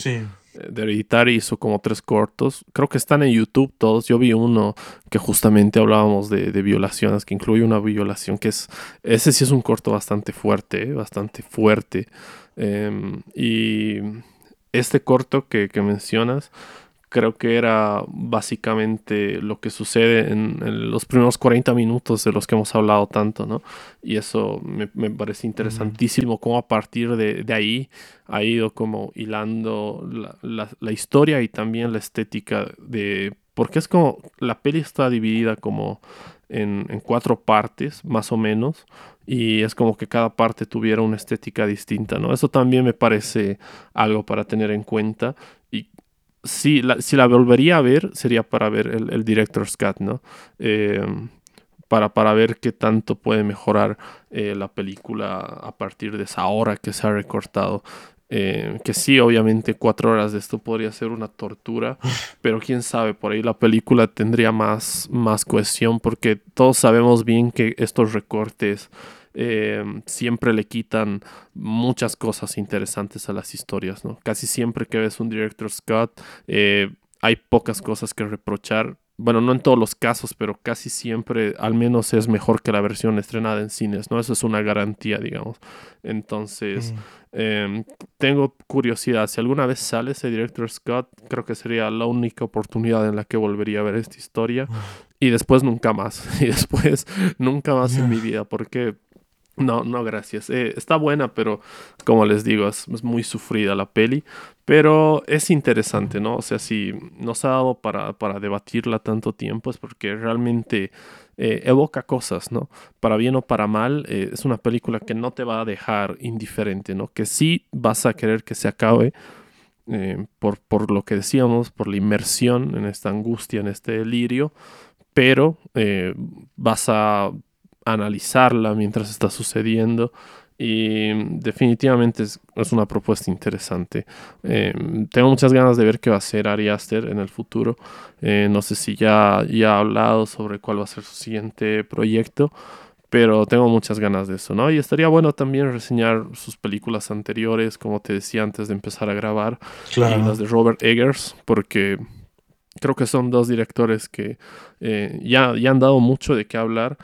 de editar hizo como tres cortos. Creo que están en YouTube todos. Yo vi uno que justamente hablábamos de, de violaciones, que incluye una violación, que es... Ese sí es un corto bastante fuerte, ¿eh? bastante fuerte. Em, y este corto que, que mencionas creo que era básicamente lo que sucede en, los primeros 40 minutos de los que hemos hablado tanto, ¿no? Y eso me, parece interesantísimo, cómo a partir de, ahí ha ido como hilando la, historia y también la estética de... Porque es como, la peli está dividida como en, en cuatro partes, más o menos, y es como que cada parte tuviera una estética distinta, ¿no? Eso también me parece algo para tener en cuenta si la, si la volvería a ver, sería para ver el, el Director's Cut, ¿no? Eh, para, para ver qué tanto puede mejorar eh, la película a partir de esa hora que se ha recortado. Eh, que sí, obviamente cuatro horas de esto podría ser una tortura, pero quién sabe, por ahí la película tendría más, más cohesión porque todos sabemos bien que estos recortes eh, siempre le quitan muchas cosas interesantes a las historias, ¿no? Casi siempre que ves un director Scott eh, hay pocas cosas que reprochar. Bueno, no en todos los casos, pero casi siempre al menos es mejor que la versión estrenada en cines, ¿no? Eso es una garantía, digamos. Entonces, em, tengo curiosidad. Si alguna vez sale ese director Scott, creo que sería la única oportunidad en la que volvería a ver esta historia. Y después nunca más. Y después nunca más en mi vida, porque no, no, gracias. Eh, está buena, pero como les digo, es, muy sufrida la peli. Pero es interesante, ¿no? O sea, si nos ha dado para, para debatirla tanto tiempo es porque realmente eh, evoca cosas, ¿no? Para bien o para mal, eh, es una película que no te va a dejar indiferente, ¿no? Que sí vas a querer que se acabe. por, por lo que decíamos, por la inmersión en esta angustia, en este delirio, pero vas a analizarla mientras está sucediendo y definitivamente es, una propuesta interesante. Eh, tengo muchas ganas de ver qué va a hacer Ari Aster en el futuro. Eh, no sé si ya, ya ha hablado sobre cuál va a ser su siguiente proyecto, pero tengo muchas ganas de eso, ¿no? Y estaría bueno también reseñar sus películas anteriores, como te decía antes de empezar a grabar, y las de Robert Eggers, porque creo que son dos directores que eh, ya, ya han dado mucho de qué hablar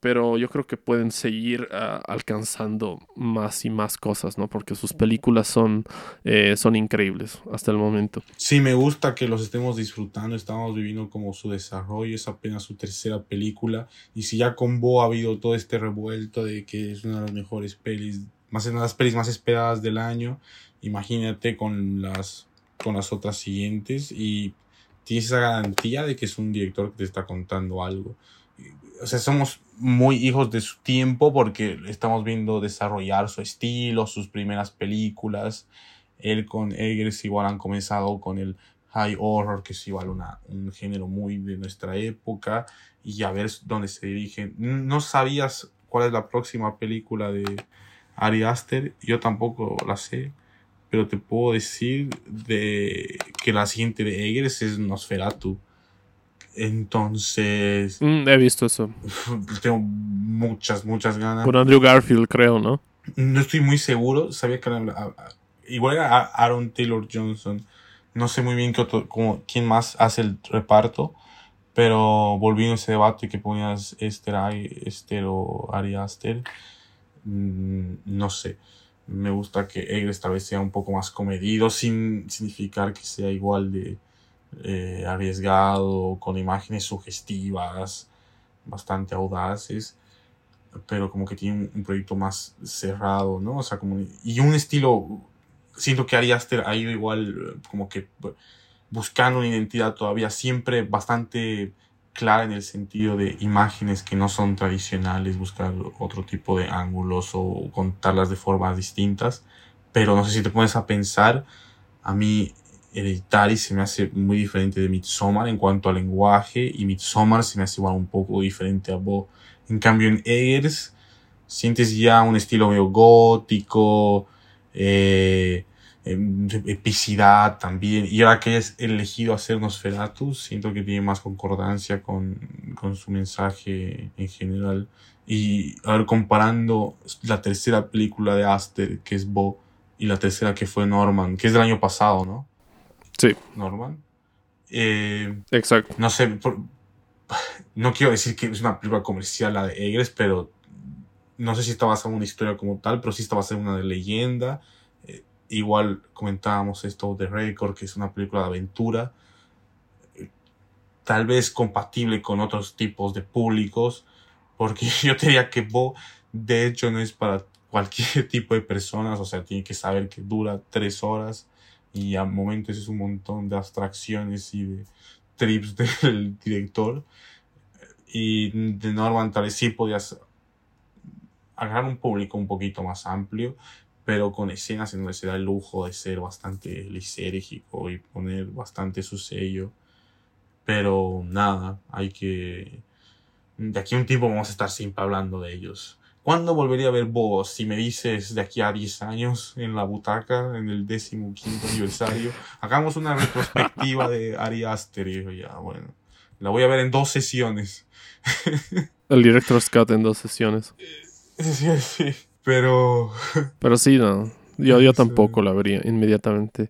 pero yo creo que pueden seguir ah, alcanzando más y más cosas, ¿no? Porque sus películas son, eh, son increíbles hasta el momento. Sí, me gusta que los estemos disfrutando, estamos viviendo como su desarrollo, es apenas su tercera película, y si ya con Bo ha habido todo este revuelto de que es una de las mejores pelis, más de las pelis más esperadas del año, imagínate con las, con las otras siguientes, y tienes esa garantía de que es un director que te está contando algo o sea, somos muy hijos de su tiempo porque estamos viendo desarrollar su estilo, sus primeras películas. Él con Eggers igual han comenzado con el high horror, que es igual una, un género muy de nuestra época, y a ver dónde se dirigen. No sabías cuál es la próxima película de Ari Aster, yo tampoco la sé, pero te puedo decir de que la siguiente de Eggers es Nosferatu. Entonces. Mm, he visto eso. Tengo muchas, muchas ganas. Por Andrew Garfield, creo, ¿no? No estoy muy seguro. Sabía que era, igual era Aaron Taylor Johnson. No sé muy bien qué como, quién más hace el reparto. Pero volviendo a ese debate que ponías Esther, Esther o Ari Aster. Mm, no sé. Me gusta que Egres tal vez sea un poco más comedido sin significar que sea igual de eh, arriesgado, con imágenes sugestivas, bastante audaces, pero como que tiene un, proyecto más cerrado, ¿no? O sea, como, y un estilo, siento que Ari Aster ha ido igual, como que buscando una identidad todavía siempre bastante clara en el sentido de imágenes que no son tradicionales, buscar otro tipo de ángulos o contarlas de formas distintas. Pero no sé si te pones a pensar, a mí Hereditary se me hace muy diferente de Midsommar en cuanto al lenguaje y Midsommar se me hace igual un poco diferente a Bo. En cambio en Eggers sientes ya un estilo medio gótico, eh, em, epicidad también. Y ahora que es elegido hacer Nosferatu, siento que tiene más concordancia con, con su mensaje en general. Y a ver, comparando la tercera película de Aster, que es Bo, y la tercera que fue Norman, que es del año pasado, ¿no? Sí. Norman. Eh, Exacto. No sé, no quiero decir que es una película comercial la de Egres, pero no sé si está basada en una historia como tal, pero sí está basada en una de leyenda. Eh, igual comentábamos esto de Record, que es una película de aventura, eh, tal vez compatible con otros tipos de públicos, porque yo te diría que Bo, de hecho, no es para cualquier tipo de personas, o sea, tiene que saber que dura tres horas y a momentos es un montón de abstracciones y de trips del director. Y de tal vez sí podías agarrar un público un poquito más amplio, pero con escenas en donde se da el lujo de ser bastante lisérgico y poner bastante su sello. Pero nada, hay que... De aquí a un tiempo vamos a estar siempre hablando de ellos ¿Cuándo volvería a ver vos? Si me dices de aquí a 10 años en la butaca, en el décimo quinto aniversario, hagamos una retrospectiva de Ari Aster. Y ya, bueno, la voy a ver en dos sesiones. El director Scott en dos sesiones. Sí, sí, pero... Pero sí, no. Yo, yo tampoco la vería inmediatamente.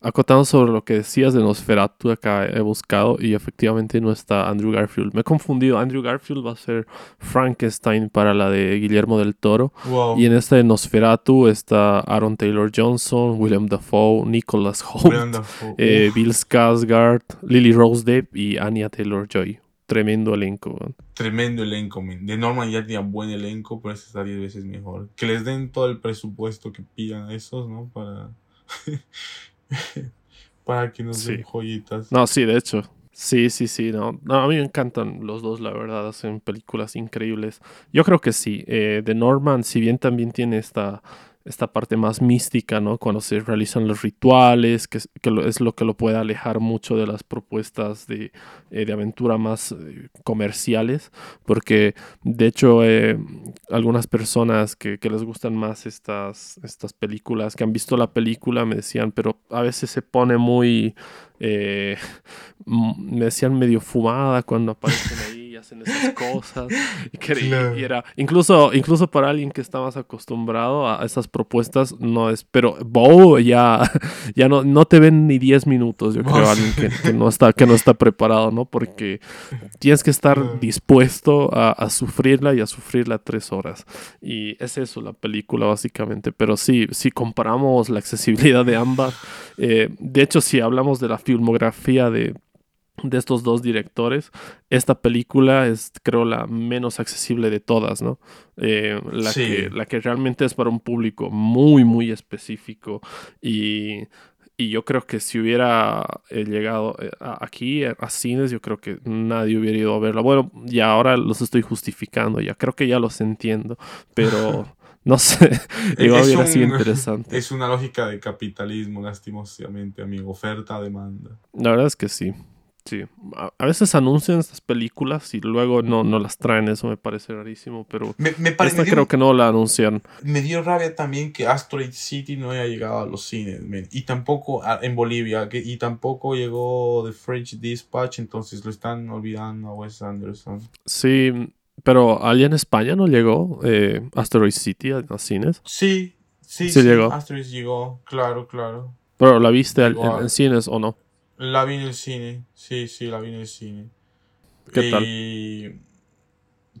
Acotando sobre lo que decías de Nosferatu, acá he buscado y efectivamente no está Andrew Garfield. Me he confundido. Andrew Garfield va a ser Frankenstein para la de Guillermo del Toro. Y en esta de Nosferatu está Aaron Taylor Johnson, William Dafoe, Nicholas Holt, eh, Bill Skarsgård, Lily Rose Depp y Anya Taylor Joy. Tremendo elenco. Tremendo elenco, De Norman ya tenía buen elenco, pero este está 10 veces mejor. Que les den todo el presupuesto que pidan a esos, ¿no? Para. para que nos den joyitas. No, sí, de hecho. Sí, sí, sí, no. no. A mí me encantan los dos, la verdad, hacen películas increíbles. Yo creo que sí. Eh, The Norman, si bien también tiene esta esta parte más mística, ¿no? Cuando se realizan los rituales, que, es lo que lo puede alejar mucho de las propuestas de, eh, aventura más eh, comerciales, porque de hecho eh, algunas personas que, les gustan más estas, estas películas, que han visto la película, me decían, pero a veces se pone muy, me decían medio fumada cuando aparecen ahí hacen esas cosas. Y, era, incluso, incluso para alguien que está más acostumbrado a esas propuestas, no es, pero Bo ya, ya no, no te ven ni 10 minutos, yo creo, alguien que, no está, que no está preparado, ¿no? Porque tienes que estar dispuesto a, sufrirla y a sufrirla tres horas. Y es eso la película, básicamente. Pero sí, si comparamos la accesibilidad de ambas, eh, de hecho, si hablamos de la filmografía de de estos dos directores, esta película es creo la menos accesible de todas, ¿no? Eh, la, que, la que realmente es para un público muy, muy específico y, yo creo que si hubiera eh, llegado eh, aquí a, cines, yo creo que nadie hubiera ido a verla. Bueno, y ahora los estoy justificando, ya creo que ya los entiendo, pero... No sé, igual hubiera sido interesante. Es una lógica de capitalismo, lastimosamente, amigo. Oferta-demanda. La verdad es que sí. Sí, a, veces anuncian estas películas y luego no, no las traen, eso me parece rarísimo, pero me, esta creo que no la anunciaron. Me dio rabia también que Asteroid City no haya llegado a los cines, y tampoco en Bolivia, que, y tampoco llegó The French Dispatch, entonces lo están olvidando a Wes Anderson. Sí, pero allá en España no llegó eh, Asteroid City a los cines. Sí, sí, sí, llegó. Asteroid llegó, claro, claro. Pero ¿la viste en cines o no? La vi en el cine, sí, sí, la vi en el cine. ¿Qué tal?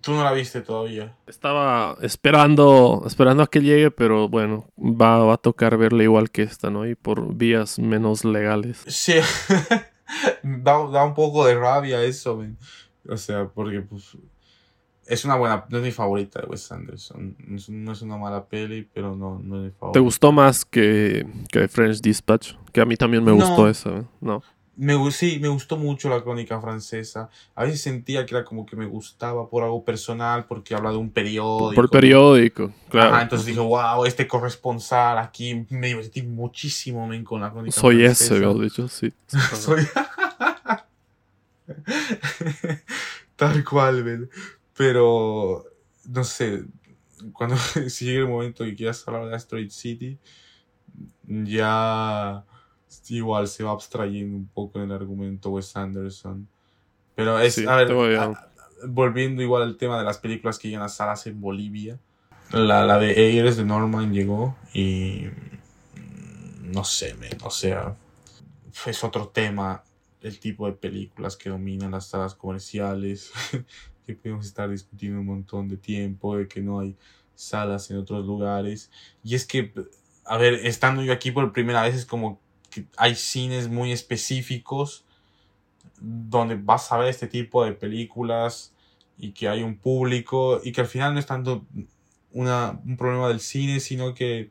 Tú no la viste todavía. Estaba esperando, esperando a que llegue, pero bueno, va, a tocar verla igual que esta, ¿no? Y por vías menos legales. Sí, da, un poco de rabia eso, O sea, porque pues es una buena, no es mi favorita de Wes Anderson. No es, una mala peli, pero no, no es mi favorita. ¿Te gustó más que, que French Dispatch? Que a mí también me gustó esa. ¿no? Me, sí, me gustó mucho la crónica francesa. A veces sentía que era como que me gustaba por algo personal, porque habla de un periódico. Por periódico, claro. entonces dije, wow, este corresponsal aquí me divertí muchísimo con la crónica Soy francesa. ese, de hecho, sí. Soy... Tal cual, ¿ven? Pero, no sé, cuando si llegue el momento que quieras hablar de Asteroid City, ya igual se va abstrayendo un poco en el argumento Wes Anderson. Pero es, a ver, volviendo igual al tema de las películas que llegan a salas en Bolivia, la, la de Ayers de Norman llegó y no sé, o sea, es otro tema el tipo de películas que dominan las salas comerciales. que podemos estar discutiendo un montón de tiempo, de que no hay salas en otros lugares. Y es que, a ver, estando yo aquí por primera vez es como que hay cines muy específicos donde vas a ver este tipo de películas y que hay un público y que al final no es tanto una, un problema del cine, sino que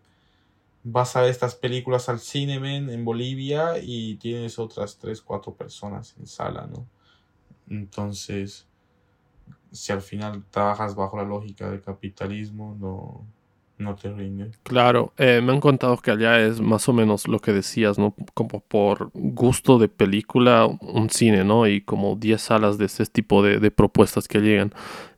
vas a ver estas películas al cine en Bolivia y tienes otras 3, 4 personas en sala, ¿no? Entonces, si al final trabajas bajo la lógica del capitalismo, no, no te rinde. Claro, eh, me han contado que allá es más o menos lo que decías, ¿no? Como por gusto de película, un cine, ¿no? Y como 10 salas de ese tipo de, propuestas que llegan.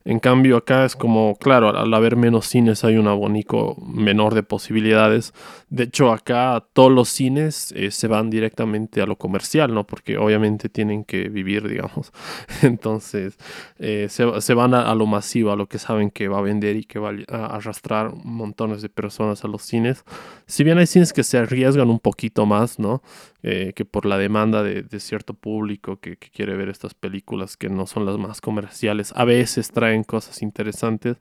En cambio acá es como, claro, al haber menos cines hay un abanico menor de posibilidades. De hecho acá todos los cines eh, se van directamente a lo comercial, ¿no? Porque obviamente tienen que vivir, digamos. Entonces eh, se, van a, lo masivo, a lo que saben que va a vender y que va a arrastrar montones de personas a los cines. Si bien hay cines que se arriesgan un poquito más, ¿no? Eh, que por la demanda de, cierto público que, quiere ver estas películas que no son las más comerciales, a veces traen cosas interesantes.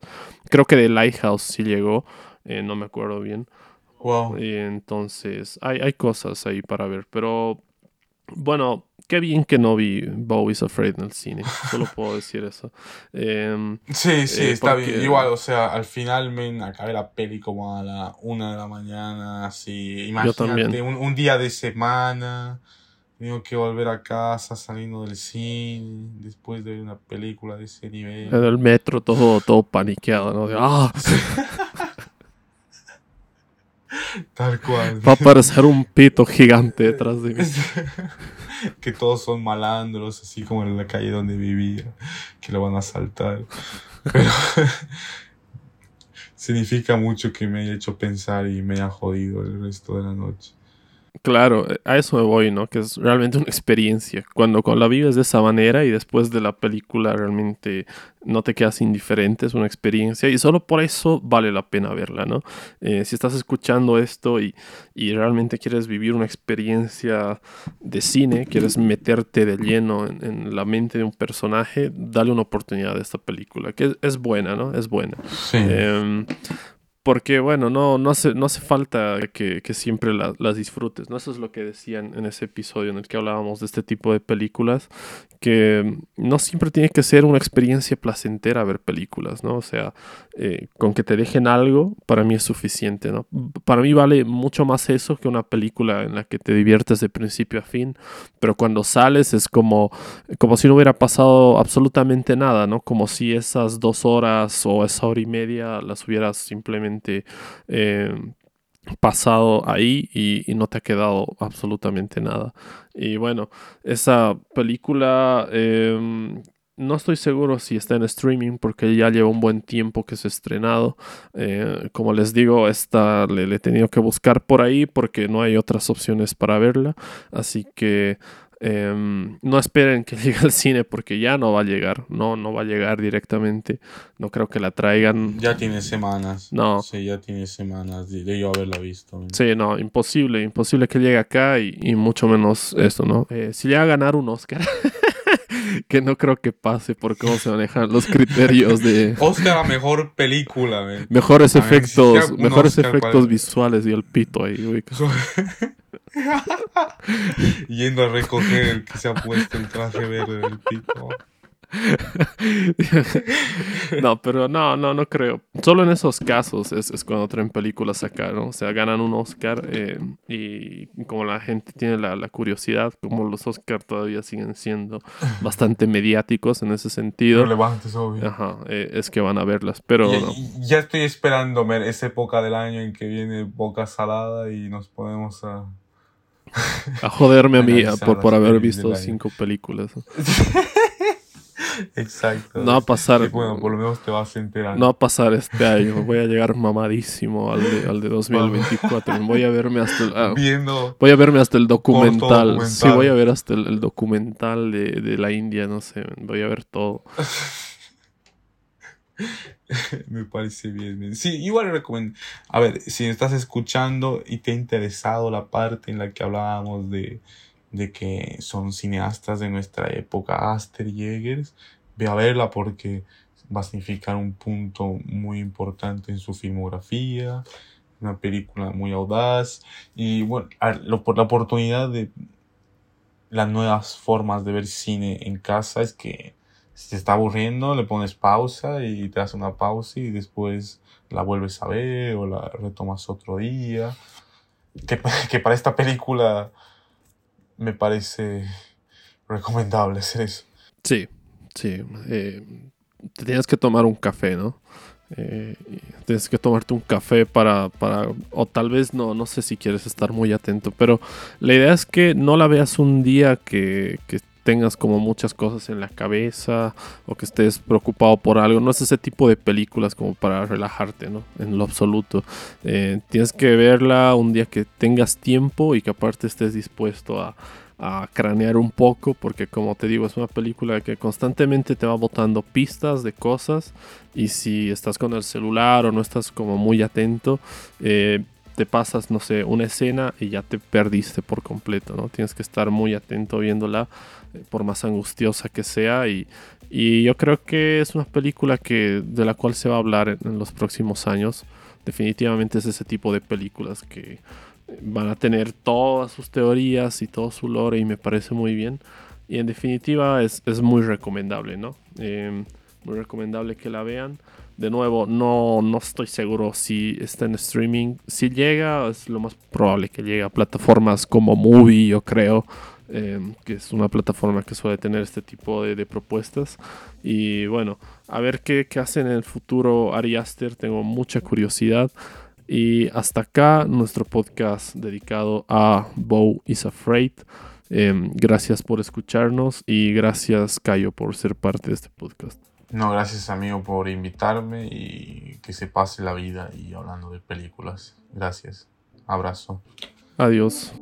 Creo que The Lighthouse sí llegó, eh, no me acuerdo bien. Wow. entonces, hay, hay cosas ahí para ver, pero bueno, qué bien que no vi Bowie's Afraid en el cine. Solo puedo decir eso. Em, sí, sí, eh, está bien. Igual, o sea, al final me acabé la peli como a la una de la mañana, así. Imagínate, un, un, día de semana. Tengo que volver a casa saliendo del cine después de ver una película de ese nivel. En el metro todo, todo paniqueado, ¿no? ¡Ah! Tal cual. Va a aparecer un pito gigante detrás de mí. que todos son malandros, así como en la calle donde vivía, que lo van a asaltar. Pero significa mucho que me haya hecho pensar y me haya jodido el resto de la noche. Claro, a eso me voy, ¿no? Que es realmente una experiencia. Cuando, cuando la vives de esa manera y después de la película realmente no te quedas indiferente, es una experiencia y solo por eso vale la pena verla, ¿no? Eh, si estás escuchando esto y, y, realmente quieres vivir una experiencia de cine, quieres meterte de lleno en, la mente de un personaje, dale una oportunidad a esta película, que es, buena, ¿no? Es buena. Sí. Em, porque bueno, no, no, hace, no hace falta que, siempre las disfrutes, ¿no? Eso es lo que decían en ese episodio en el que hablábamos de este tipo de películas, que no siempre tiene que ser una experiencia placentera ver películas, ¿no? O sea, eh, con que te dejen algo, para mí es suficiente, ¿no? Para mí vale mucho más eso que una película en la que te diviertes de principio a fin, pero cuando sales es como, como si no hubiera pasado absolutamente nada, ¿no? Como si esas dos horas o esa hora y media las hubieras simplemente... Eh, pasado ahí y, no te ha quedado absolutamente nada. Y bueno, esa película em, no estoy seguro si está en streaming porque ya lleva un buen tiempo que se ha estrenado. Eh, como les digo, esta le, le, he tenido que buscar por ahí porque no hay otras opciones para verla. Así que Em, no esperen que llegue al cine porque ya no va a llegar, no, no va a llegar directamente. No creo que la traigan. Ya tiene semanas. No. Sí, ya tiene semanas de yo haberla visto. Sí, no, imposible, imposible que llegue acá y, mucho menos esto, ¿no? Eh, si llega a ganar un Oscar. que no creo que pase por cómo se manejan los criterios de Oscar a mejor película, mejores efectos, mejores efectos visuales y el pito ahí, Yendo a recoger el que se ha puesto el traje verde del pico. no, pero no, no, no creo. Solo en esos casos es, cuando traen películas acá, ¿no? O sea, ganan un Oscar eh, y como la gente tiene la, curiosidad, como los Oscars todavía siguen siendo bastante mediáticos en ese sentido. Relevantes, obvio. Ajá, eh, es que van a verlas, pero... Ya, ya estoy esperando esa época del año en que viene Boca Salada y nos ponemos a a joderme a mí por, por haber visto cinco películas. Exacto. No va a pasar. bueno, por lo menos te vas a enterar. No va a pasar este año. Voy a llegar mamadísimo al de, al de 2024. Voy a verme hasta el. Ah, Viendo. Voy a verme hasta el documental. Sí, voy a ver hasta el, documental de, de, la India. No sé. Voy a ver todo. Me parece bien, Sí, igual recomiendo. A ver, si estás escuchando y te ha interesado la parte en la que hablábamos de, de que son cineastas de nuestra época, Aster y Eggers, ve a verla porque va a significar un punto muy importante en su filmografía. Una película muy audaz. Y bueno, por la oportunidad de las nuevas formas de ver cine en casa es que si te está aburriendo, le pones pausa y te das una pausa y después la vuelves a ver o la retomas otro día. Que, que para esta película me parece recomendable hacer eso. Sí, sí. Eh, te tienes que tomar un café, ¿no? Eh, tienes que tomarte un café para, para, o tal vez no, no sé si quieres estar muy atento, pero la idea es que no la veas un día que, que tengas como muchas cosas en la cabeza o que estés preocupado por algo. No es ese tipo de películas como para relajarte, ¿no? En lo absoluto. Eh, tienes que verla un día que tengas tiempo y que aparte estés dispuesto a, a cranear un poco porque como te digo es una película que constantemente te va botando pistas de cosas y si estás con el celular o no estás como muy atento eh, te pasas no sé una escena y ya te perdiste por completo no tienes que estar muy atento viéndola eh, por más angustiosa que sea y, y, yo creo que es una película que de la cual se va a hablar en, en los próximos años definitivamente es ese tipo de películas que van a tener todas sus teorías y todo su lore y me parece muy bien. Y en definitiva es, es muy recomendable, ¿no? Eh, muy recomendable que la vean. De nuevo, no, no estoy seguro si está en streaming. Si llega, es lo más probable que llegue a plataformas como Movie, yo creo. Eh, que es una plataforma que suele tener este tipo de, propuestas. Y bueno, a ver qué, qué hace en el futuro Ari Aster. Tengo mucha curiosidad. Y hasta acá nuestro podcast dedicado a Bow is Afraid. Eh, gracias por escucharnos y gracias Cayo por ser parte de este podcast. No, gracias amigo por invitarme y que se pase la vida y hablando de películas. Gracias. Abrazo. Adiós.